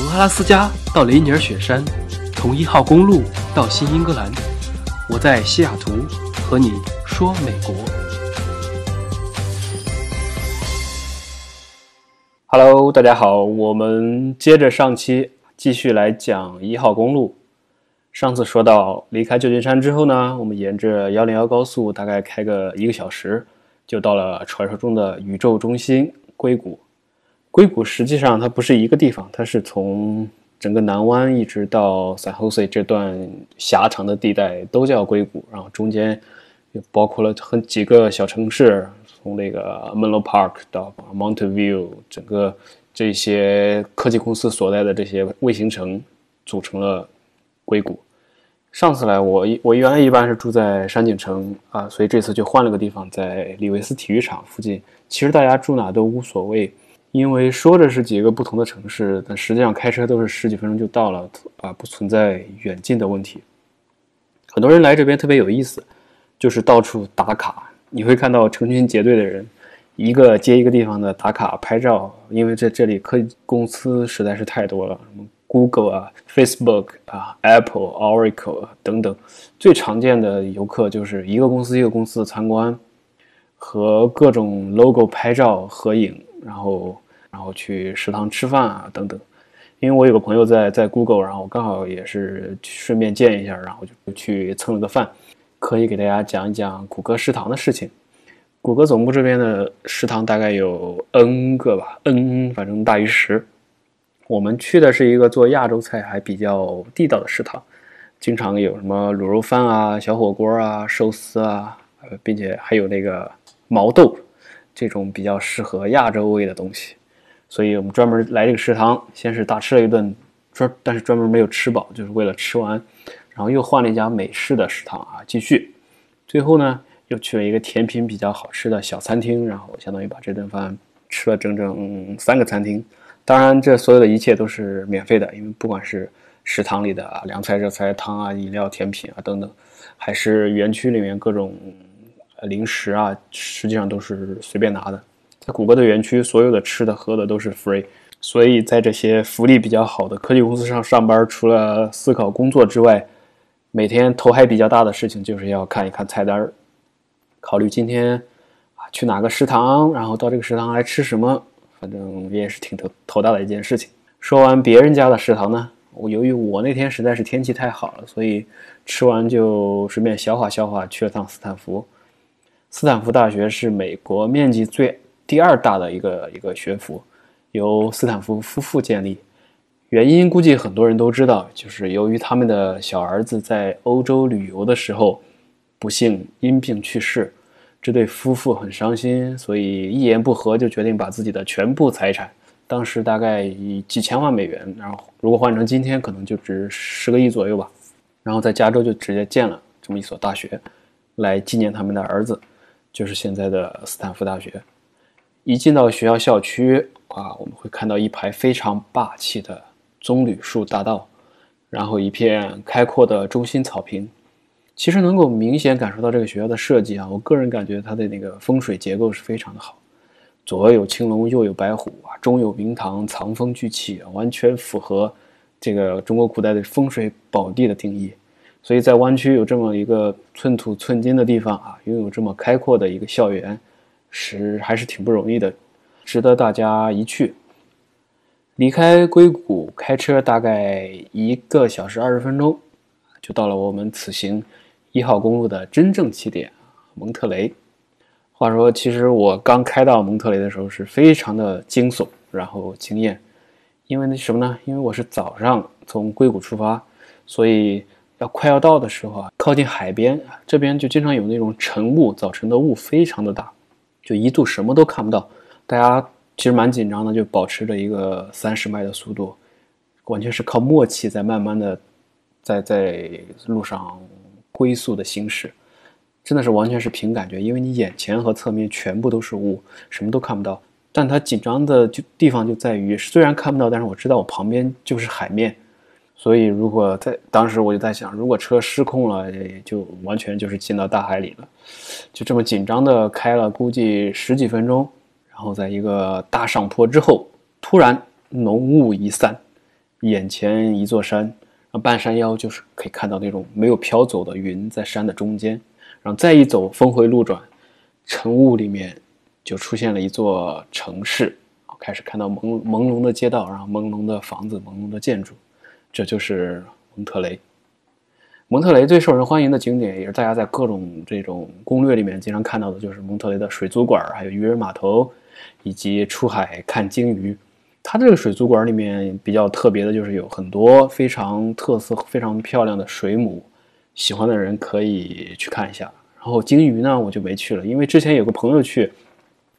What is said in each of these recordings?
从阿拉斯加到雷尼尔雪山，从一号公路到新英格兰，我在西雅图和你说美国。Hello，大家好，我们接着上期继续来讲一号公路。上次说到离开旧金山之后呢，我们沿着幺零幺高速大概开个一个小时，就到了传说中的宇宙中心硅谷。硅谷实际上它不是一个地方，它是从整个南湾一直到 San Jose 这段狭长的地带都叫硅谷，然后中间又包括了很几个小城市，从那个 Menlo Park 到 Mountain View，整个这些科技公司所在的这些卫星城组成了硅谷。上次来我一我原来一般是住在山景城啊，所以这次就换了个地方，在李维斯体育场附近。其实大家住哪都无所谓。因为说着是几个不同的城市，但实际上开车都是十几分钟就到了啊，不存在远近的问题。很多人来这边特别有意思，就是到处打卡，你会看到成群结队的人，一个接一个地方的打卡拍照。因为在这里科技公司实在是太多了，什么 Google 啊、Facebook 啊、Apple、Oracle 等等，最常见的游客就是一个公司一个公司的参观，和各种 logo 拍照合影。然后，然后去食堂吃饭啊，等等。因为我有个朋友在在 Google，然后刚好也是顺便见一下，然后就去蹭了个饭。可以给大家讲一讲谷歌食堂的事情。谷歌总部这边的食堂大概有 N 个吧，N 反正大于十。我们去的是一个做亚洲菜还比较地道的食堂，经常有什么卤肉饭啊、小火锅啊、寿司啊，呃，并且还有那个毛豆。这种比较适合亚洲味的东西，所以我们专门来这个食堂，先是大吃了一顿，专但是专门没有吃饱，就是为了吃完，然后又换了一家美式的食堂啊，继续，最后呢又去了一个甜品比较好吃的小餐厅，然后相当于把这顿饭吃了整整三个餐厅。当然，这所有的一切都是免费的，因为不管是食堂里的凉菜、热菜、汤啊、饮料、甜品啊等等，还是园区里面各种。零食啊，实际上都是随便拿的。在谷歌的园区，所有的吃的喝的都是 free。所以在这些福利比较好的科技公司上上班，除了思考工作之外，每天头还比较大的事情就是要看一看菜单儿，考虑今天啊去哪个食堂，然后到这个食堂来吃什么。反正也是挺头头大的一件事情。说完别人家的食堂呢，我由于我那天实在是天气太好了，所以吃完就顺便消化消化，去了趟斯坦福。斯坦福大学是美国面积最第二大的一个一个学府，由斯坦福夫妇建立。原因估计很多人都知道，就是由于他们的小儿子在欧洲旅游的时候不幸因病去世，这对夫妇很伤心，所以一言不合就决定把自己的全部财产，当时大概以几千万美元，然后如果换成今天可能就值十个亿左右吧，然后在加州就直接建了这么一所大学，来纪念他们的儿子。就是现在的斯坦福大学，一进到学校校区啊，我们会看到一排非常霸气的棕榈树大道，然后一片开阔的中心草坪。其实能够明显感受到这个学校的设计啊，我个人感觉它的那个风水结构是非常的好，左有青龙，右有白虎啊，中有明堂，藏风聚气，完全符合这个中国古代的风水宝地的定义。所以在湾区有这么一个寸土寸金的地方啊，拥有这么开阔的一个校园，是还是挺不容易的，值得大家一去。离开硅谷开车大概一个小时二十分钟，就到了我们此行一号公路的真正起点蒙特雷。话说，其实我刚开到蒙特雷的时候是非常的惊悚，然后惊艳，因为那什么呢？因为我是早上从硅谷出发，所以。要快要到的时候啊，靠近海边这边就经常有那种晨雾，早晨的雾非常的大，就一度什么都看不到。大家其实蛮紧张的，就保持着一个三十迈的速度，完全是靠默契在慢慢的在在路上龟速的行驶，真的是完全是凭感觉，因为你眼前和侧面全部都是雾，什么都看不到。但它紧张的就地方就在于，虽然看不到，但是我知道我旁边就是海面。所以，如果在当时我就在想，如果车失控了，就完全就是进到大海里了。就这么紧张的开了，估计十几分钟，然后在一个大上坡之后，突然浓雾一散，眼前一座山，然后半山腰就是可以看到那种没有飘走的云在山的中间，然后再一走峰回路转，晨雾里面就出现了一座城市，开始看到朦朦胧的街道，然后朦胧的房子，朦胧的建筑，这就是蒙特雷。蒙特雷最受人欢迎的景点，也是大家在各种这种攻略里面经常看到的，就是蒙特雷的水族馆，还有渔人码头，以及出海看鲸鱼。它这个水族馆里面比较特别的就是有很多非常特色、非常漂亮的水母，喜欢的人可以去看一下。然后鲸鱼呢，我就没去了，因为之前有个朋友去，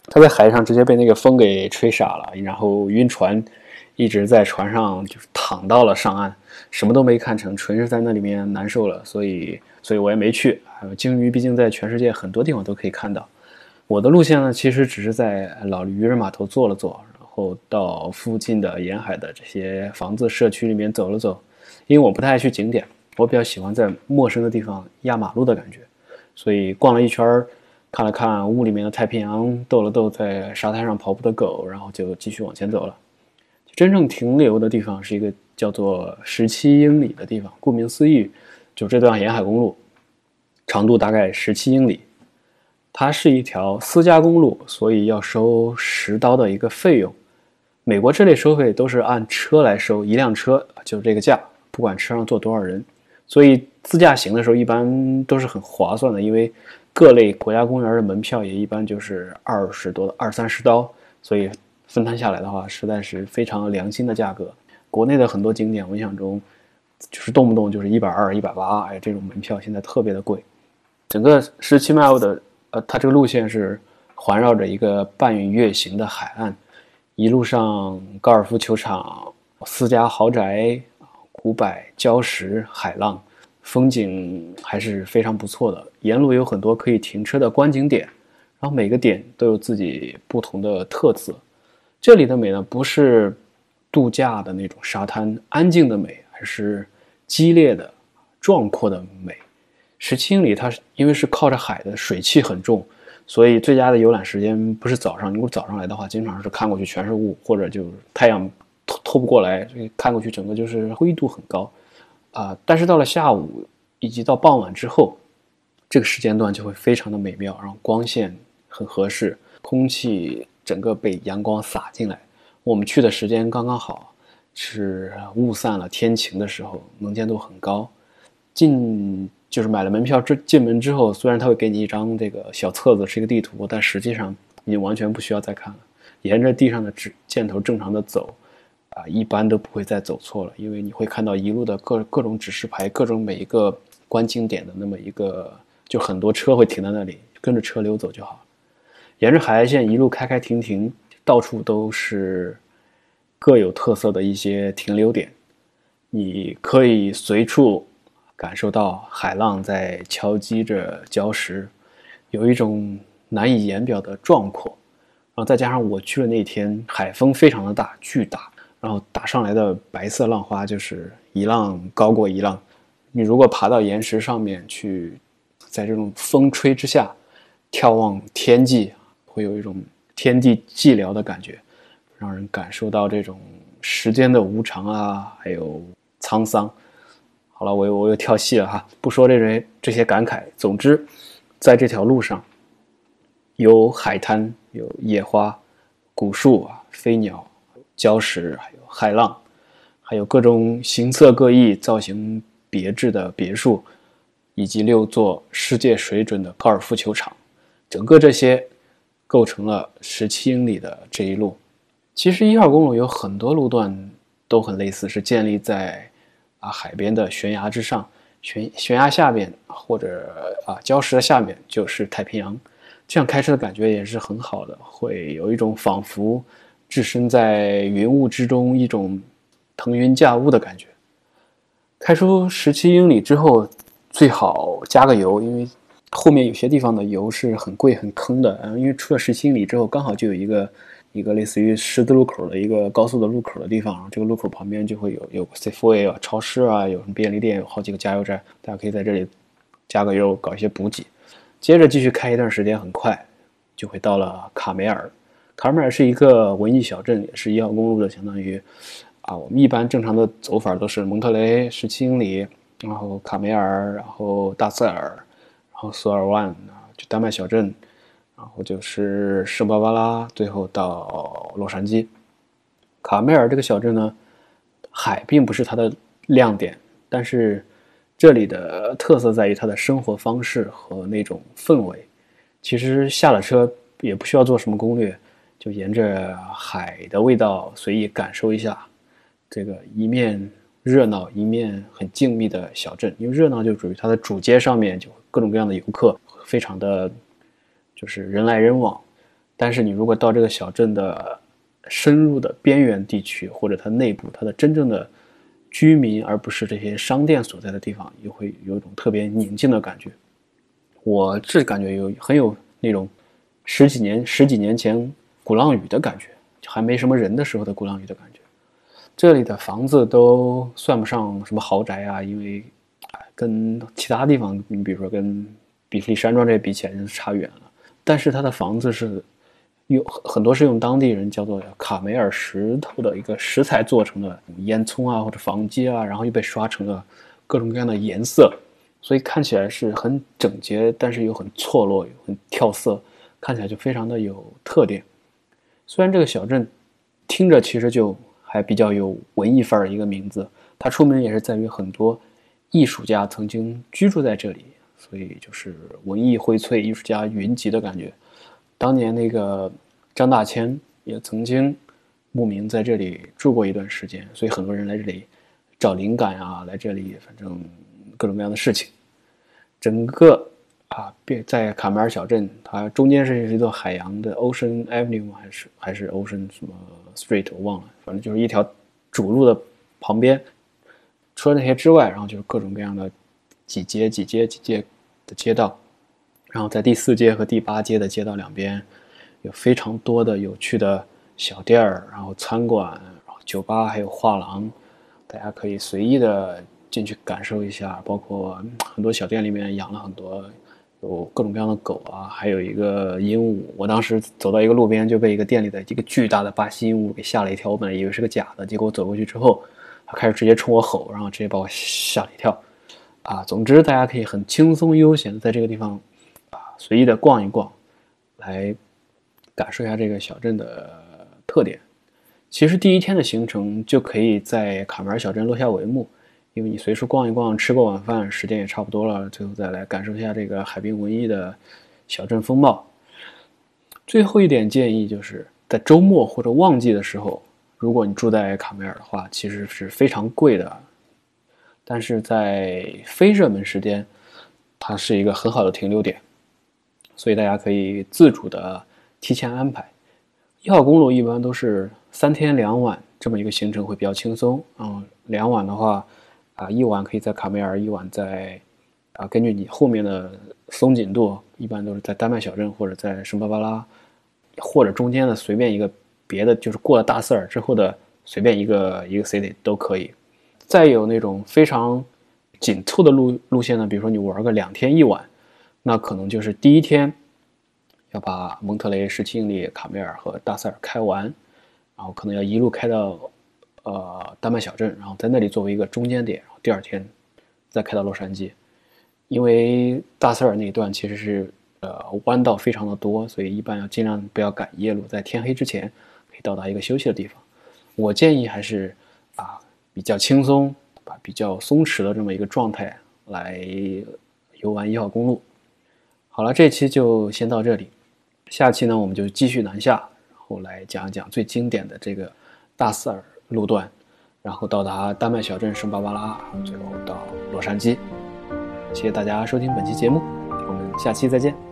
他在海上直接被那个风给吹傻了，然后晕船。一直在船上就是躺到了上岸，什么都没看成，纯是在那里面难受了，所以所以我也没去。还有鲸鱼，毕竟在全世界很多地方都可以看到。我的路线呢，其实只是在老渔人码头坐了坐，然后到附近的沿海的这些房子社区里面走了走。因为我不太爱去景点，我比较喜欢在陌生的地方压马路的感觉，所以逛了一圈，看了看雾里面的太平洋，逗了逗在沙滩上跑步的狗，然后就继续往前走了。真正停留的地方是一个叫做十七英里的地方，顾名思义，就这段沿海公路，长度大概十七英里。它是一条私家公路，所以要收十刀的一个费用。美国这类收费都是按车来收，一辆车就是这个价，不管车上坐多少人。所以自驾行的时候一般都是很划算的，因为各类国家公园的门票也一般就是二十多二三十刀，所以。分摊下来的话，实在是非常良心的价格。国内的很多景点，我印象中就是动不动就是一百二、一百八，哎，这种门票现在特别的贵。整个十七 mile 的，呃，它这个路线是环绕着一个半月形的海岸，一路上高尔夫球场、私家豪宅、古柏、礁石、海浪，风景还是非常不错的。沿路有很多可以停车的观景点，然后每个点都有自己不同的特色。这里的美呢，不是度假的那种沙滩安静的美，而是激烈的、壮阔的美。十七里，它因为是靠着海的，水汽很重，所以最佳的游览时间不是早上。如果早上来的话，经常是看过去全是雾，或者就太阳透透不过来，所以看过去整个就是灰度很高啊。但是到了下午以及到傍晚之后，这个时间段就会非常的美妙，然后光线很合适，空气。整个被阳光洒进来，我们去的时间刚刚好，是雾散了天晴的时候，能见度很高。进就是买了门票之进门之后，虽然他会给你一张这个小册子，是一个地图，但实际上你完全不需要再看了，沿着地上的指箭头正常的走，啊，一般都不会再走错了，因为你会看到一路的各各种指示牌，各种每一个观景点的那么一个，就很多车会停在那里，跟着车流走就好。沿着海岸线一路开开停停，到处都是各有特色的一些停留点，你可以随处感受到海浪在敲击着礁石，有一种难以言表的壮阔。然后再加上我去的那天海风非常的大，巨大，然后打上来的白色浪花就是一浪高过一浪。你如果爬到岩石上面去，在这种风吹之下眺望天际。会有一种天地寂寥的感觉，让人感受到这种时间的无常啊，还有沧桑。好了，我我又跳戏了哈，不说这些这些感慨。总之，在这条路上，有海滩，有野花、古树啊、飞鸟、礁石，还有海浪，还有各种形色各异、造型别致的别墅，以及六座世界水准的高尔夫球场，整个这些。构成了十七英里的这一路。其实一号公路有很多路段都很类似，是建立在啊海边的悬崖之上，悬悬崖下边或者啊礁石的下面就是太平洋。这样开车的感觉也是很好的，会有一种仿佛置身在云雾之中，一种腾云驾雾的感觉。开出十七英里之后，最好加个油，因为。后面有些地方的油是很贵很坑的，嗯，因为出了十七英里之后，刚好就有一个一个类似于十字路口的一个高速的路口的地方，这个路口旁边就会有有 Safeway 啊、超市啊，有什么便利店，有好几个加油站，大家可以在这里加个油，搞一些补给。接着继续开一段时间，很快就会到了卡梅尔。卡梅尔是一个文艺小镇，也是一号公路的相当于啊，我们一般正常的走法都是蒙特雷十七英里，然后卡梅尔，然后大塞尔，然后索尔万啊，就丹麦小镇，然后就是圣巴巴拉，最后到洛杉矶。卡梅尔这个小镇呢，海并不是它的亮点，但是这里的特色在于它的生活方式和那种氛围。其实下了车也不需要做什么攻略，就沿着海的味道随意感受一下这个一面热闹一面很静谧的小镇。因为热闹就属于它的主街上面就各种各样的游客，非常的就是人来人往。但是你如果到这个小镇的深入的边缘地区，或者它内部它的真正的居民，而不是这些商店所在的地方，又会有一种特别宁静的感觉。我是感觉有很有那种十几年十几年前鼓浪屿的感觉，就还没什么人的时候的鼓浪屿的感觉。这里的房子都算不上什么豪宅啊，因为跟其他地方，你比如说跟比利山庄这比起来，真是差远了。但是它的房子是用很多是用当地人叫做卡梅尔石头的一个石材做成的烟囱啊，或者房基啊，然后又被刷成了各种各样的颜色。所以看起来是很整洁，但是又很错落，很跳色，看起来就非常的有特点。虽然这个小镇听着其实就还比较有文艺范儿的一个名字，它出名也是在于很多艺术家曾经居住在这里，所以就是文艺荟萃、艺术家云集的感觉。当年那个张大千也曾经慕名在这里住过一段时间，所以很多人来这里找灵感啊，来这里反正。各种各样的事情，整个啊，别在卡梅尔小镇，它中间是一座海洋的 Ocean Avenue 还是还是 Ocean 什么 Street 我忘了，反正就是一条主路的旁边。除了那些之外，然后就是各种各样的几街几街几街的街道，然后在第四街和第八街的街道两边，有非常多的有趣的小店儿，然后餐馆，然后酒吧，还有画廊，大家可以随意的。进去感受一下，包括很多小店里面养了很多有各种各样的狗啊，还有一个鹦鹉。我当时走到一个路边，就被一个店里的一个巨大的巴西鹦鹉给吓了一跳。我本来以为是个假的，结果我走过去之后，它开始直接冲我吼，然后直接把我吓了一跳。啊，总之大家可以很轻松悠闲的在这个地方啊随意的逛一逛，来感受一下这个小镇的特点。其实第一天的行程就可以在卡门尔小镇落下帷幕。因为你随处逛一逛，吃过晚饭，时间也差不多了，最后再来感受一下这个海滨文艺的小镇风貌。最后一点建议就是在周末或者旺季的时候，如果你住在卡梅尔的话，其实是非常贵的。但是在非热门时间，它是一个很好的停留点，所以大家可以自主的提前安排。一号公路一般都是三天两晚这么一个行程会比较轻松，嗯，两晚的话。啊，一晚可以在卡梅尔，一晚在，啊，根据你后面的松紧度，一般都是在丹麦小镇或者在圣巴巴拉，或者中间的随便一个别的，就是过了大塞尔之后的随便一个一个 city 都可以。再有那种非常紧凑的路路线呢，比如说你玩个两天一晚，那可能就是第一天要把蒙特雷、十七英里、卡梅尔和大塞尔开完，然后可能要一路开到。呃，丹麦小镇，然后在那里作为一个中间点，然后第二天再开到洛杉矶。因为大塞尔那一段其实是呃弯道非常的多，所以一般要尽量不要赶夜路，在天黑之前可以到达一个休息的地方。我建议还是啊比较轻松、啊比较松弛的这么一个状态来游玩一号公路。好了，这期就先到这里，下期呢我们就继续南下，然后来讲一讲最经典的这个大塞尔。路段，然后到达丹麦小镇圣巴巴拉，最后到洛杉矶。谢谢大家收听本期节目，我们下期再见。